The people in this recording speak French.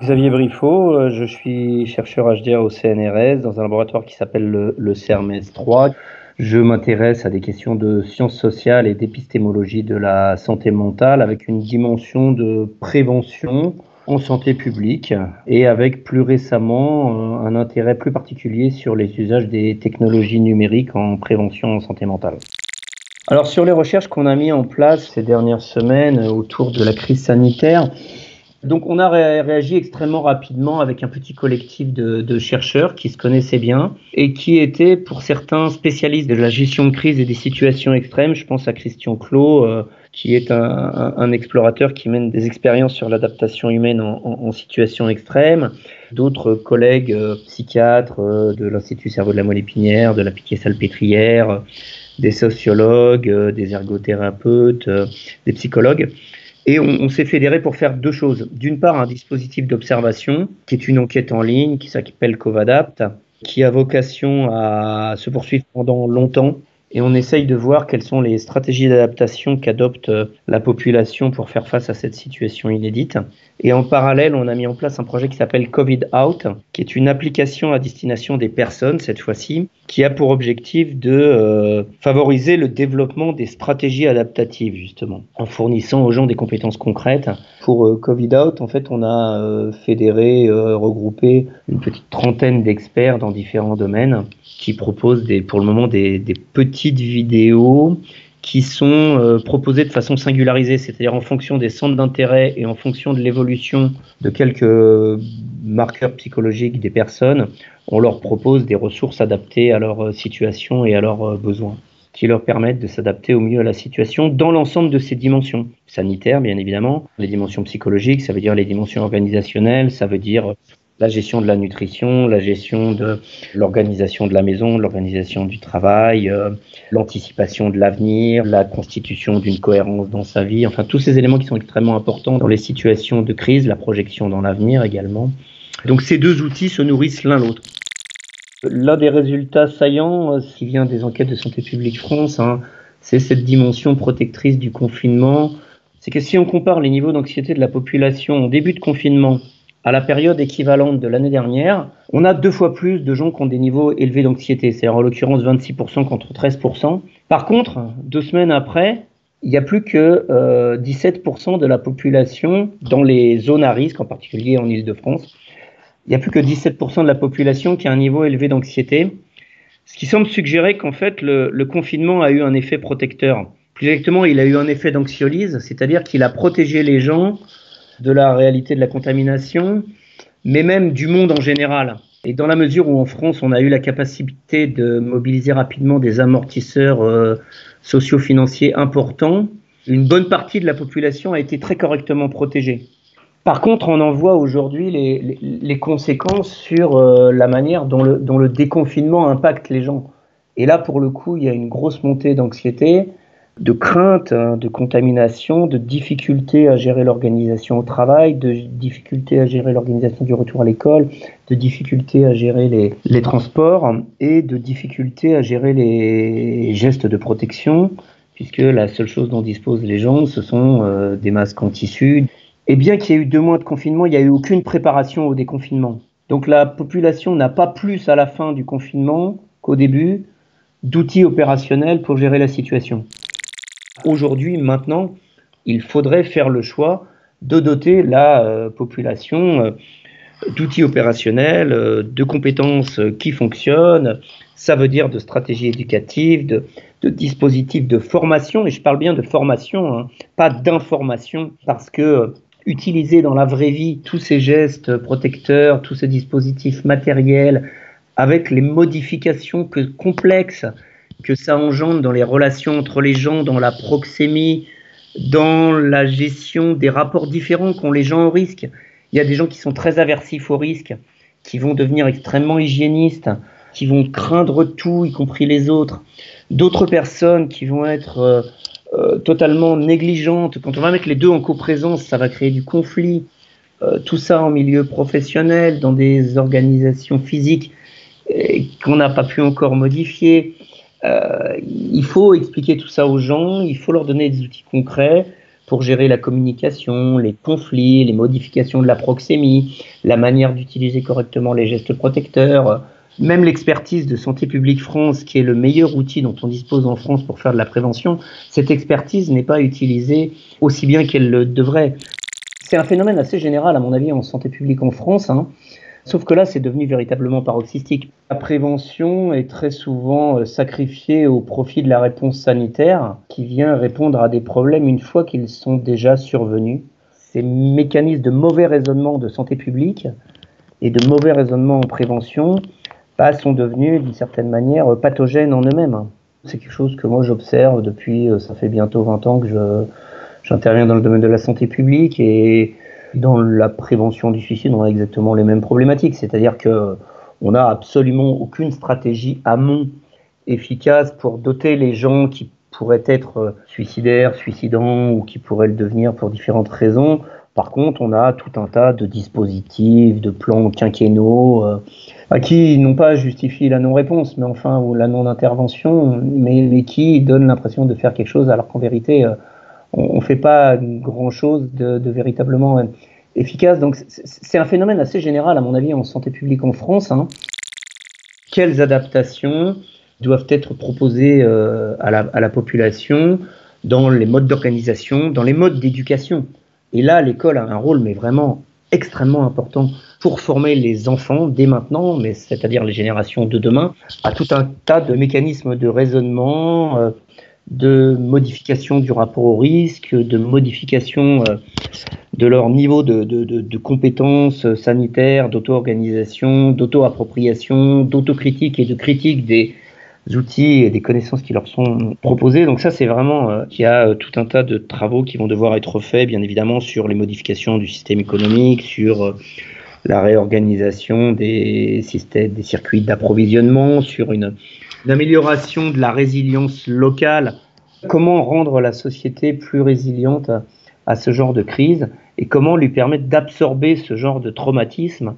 Xavier Briffaut, euh, je suis chercheur HDR au CNRS dans un laboratoire qui s'appelle le, le CERMES 3. Je m'intéresse à des questions de sciences sociales et d'épistémologie de la santé mentale avec une dimension de prévention en santé publique et avec plus récemment euh, un intérêt plus particulier sur les usages des technologies numériques en prévention en santé mentale. Alors sur les recherches qu'on a mis en place ces dernières semaines autour de la crise sanitaire, donc on a réagi extrêmement rapidement avec un petit collectif de, chercheurs qui se connaissaient bien et qui étaient pour certains spécialistes de la gestion de crise et des situations extrêmes. Je pense à Christian Clot, euh, qui est un, explorateur qui mène des expériences sur l'adaptation humaine en, situation extrême. D'autres collègues euh, psychiatres euh, de l'Institut Cerveau de la Moelle épinière, de la Piquet-Salpêtrière, des sociologues, des ergothérapeutes, des psychologues. Et on, s'est fédéré pour faire deux choses. D'une part, un dispositif d'observation, qui est une enquête en ligne, qui s'appelle Covadapt, qui a vocation à se poursuivre pendant longtemps et on essaye de voir quelles sont les stratégies d'adaptation qu'adopte euh, la population pour faire face à cette situation inédite. Et en parallèle, on a mis en place un projet qui s'appelle Covid Out, qui est une application à destination des personnes cette fois-ci, qui a pour objectif de euh, favoriser le développement des stratégies adaptatives justement, en fournissant aux gens des compétences concrètes. Pour euh, Covid Out, en fait, on a fédéré, regroupé une petite trentaine d'experts dans différents domaines qui proposent pour le moment des petites vidéos qui sont euh, proposées de façon singularisée, c'est-à-dire en fonction des centres d'intérêt et en fonction de l'évolution de quelques marqueurs psychologiques des personnes, on leur propose des ressources adaptées à leur euh, situation et à leurs euh, besoins qui leur permettent de s'adapter au mieux à la situation dans l'ensemble de ces dimensions. Sanitaires, bien évidemment, les dimensions psychologiques, ça veut dire les dimensions organisationnelles, ça veut dire la gestion de la nutrition, la gestion de l'organisation de la maison, l'organisation du travail, euh, l'anticipation de l'avenir, la constitution d'une cohérence dans sa vie, enfin tous ces éléments qui sont extrêmement importants dans les situations de crise, la projection dans l'avenir également. Donc ces deux outils se nourrissent l'un l'autre. L'un des résultats saillants euh, qui vient des enquêtes de Santé publique France, hein, c'est cette dimension protectrice du confinement. C'est que si on compare les niveaux d'anxiété de la population au début de confinement à la période équivalente de l'année dernière, on a deux fois plus de gens qui ont des niveaux élevés d'anxiété, c'est-à-dire en l'occurrence 26% contre 13%. Par contre, deux semaines après, il n'y a plus que 17% euh, de la population dans les zones à risque, en particulier en Ile-de-France. Il n'y a plus que 17% de la population qui a un niveau élevé d'anxiété, ce qui semble suggérer qu'en fait le, confinement a eu un effet protecteur. Plus exactement, il a eu un effet d'anxiolyse, c'est-à-dire qu'il a protégé les gens de la réalité de la contamination, mais même du monde en général. Et dans la mesure où en France, on a eu la capacité de mobiliser rapidement des amortisseurs euh, socio-financiers importants, une bonne partie de la population a été très correctement protégée. Par contre, on en voit aujourd'hui les, conséquences sur euh, la manière dont le déconfinement impacte les gens. Et là, pour le coup, il y a une grosse montée d'anxiété de crainte, hein, de contamination, de difficultés à gérer l'organisation au travail, de difficultés à gérer l'organisation du retour à l'école, de difficultés à gérer les, transports et de difficultés à gérer les gestes de protection, puisque la seule chose dont disposent les gens, ce sont euh, des masques en tissu. Et bien qu'il y ait eu deux mois de confinement, il n'y a eu aucune préparation au déconfinement. Donc la population n'a pas plus à la fin du confinement qu'au début d'outils opérationnels pour gérer la situation. Aujourd'hui, maintenant, il faudrait faire le choix de doter la euh, population euh, d'outils opérationnels, euh, de compétences qui fonctionnent. Ça veut dire de stratégies éducatives, de, dispositifs de formation, et je parle bien de formation, hein, pas d'information, parce que utiliser dans la vraie vie tous ces gestes protecteurs, tous ces dispositifs matériels, avec les modifications complexes que ça engendre dans les relations entre les gens, dans la proxémie, dans la gestion des rapports différents qu'ont les gens au risque. Il y a des gens qui sont très aversifs au risque, qui vont devenir extrêmement hygiénistes, qui vont craindre tout, y compris les autres. D'autres personnes qui vont être euh, euh, totalement négligentes. Quand on va mettre les deux en coprésence, ça va créer du conflit. Euh, tout ça en milieu professionnel, dans des organisations physiques qu'on n'a pas pu encore modifier. Euh, il faut expliquer tout ça aux gens, il faut leur donner des outils concrets pour gérer la communication, les conflits, les modifications de la proxémie, la manière d'utiliser correctement les gestes protecteurs, même l'expertise de Santé publique France, qui est le meilleur outil dont on dispose en France pour faire de la prévention, cette expertise n'est pas utilisée aussi bien qu'elle le devrait. C'est un phénomène assez général, à mon avis, en santé publique en France. Hein. Sauf que là, c'est devenu véritablement paroxystique. La prévention est très souvent euh, sacrifiée au profit de la réponse sanitaire qui vient répondre à des problèmes une fois qu'ils sont déjà survenus. Ces mécanismes de mauvais raisonnement de santé publique et de mauvais raisonnement en prévention bah, sont devenus d'une certaine manière pathogènes en eux-mêmes. C'est quelque chose que moi j'observe depuis, euh, ça fait bientôt 20 ans que j'interviens dans le domaine de la santé publique et dans la prévention du suicide, on a exactement les mêmes problématiques, c'est-à-dire que on n'a absolument aucune stratégie amont efficace pour doter les gens qui pourraient être suicidaires, suicidants ou qui pourraient le devenir pour différentes raisons. Par contre, on a tout un tas de dispositifs, de plans quinquennaux euh, à qui n'ont pas justifié la non-réponse, mais enfin ou la non-intervention, mais, qui donnent l'impression de faire quelque chose alors qu'en vérité euh, on ne fait pas grand-chose de, véritablement efficace. Donc c'est un phénomène assez général, à mon avis, en santé publique en France. Hein. Quelles adaptations doivent être proposées euh, à, la, population dans les modes d'organisation, dans les modes d'éducation? Et là, l'école a un rôle, mais vraiment extrêmement important pour former les enfants dès maintenant, mais c'est-à-dire les générations de demain, à tout un tas de mécanismes de raisonnement, euh, de modification du rapport au risque, de modification euh, de leur niveau de, compétences sanitaires, d'auto-organisation, d'auto-appropriation, d'autocritique et de critique des outils et des connaissances qui leur sont proposés. Donc ça, c'est vraiment euh, qu'il y a euh, tout un tas de travaux qui vont devoir être faits, bien évidemment, sur les modifications du système économique, sur la réorganisation des circuits d'approvisionnement, sur une d'amélioration de la résilience locale. Comment rendre la société plus résiliente à, ce genre de crise et comment lui permettre d'absorber ce genre de traumatisme?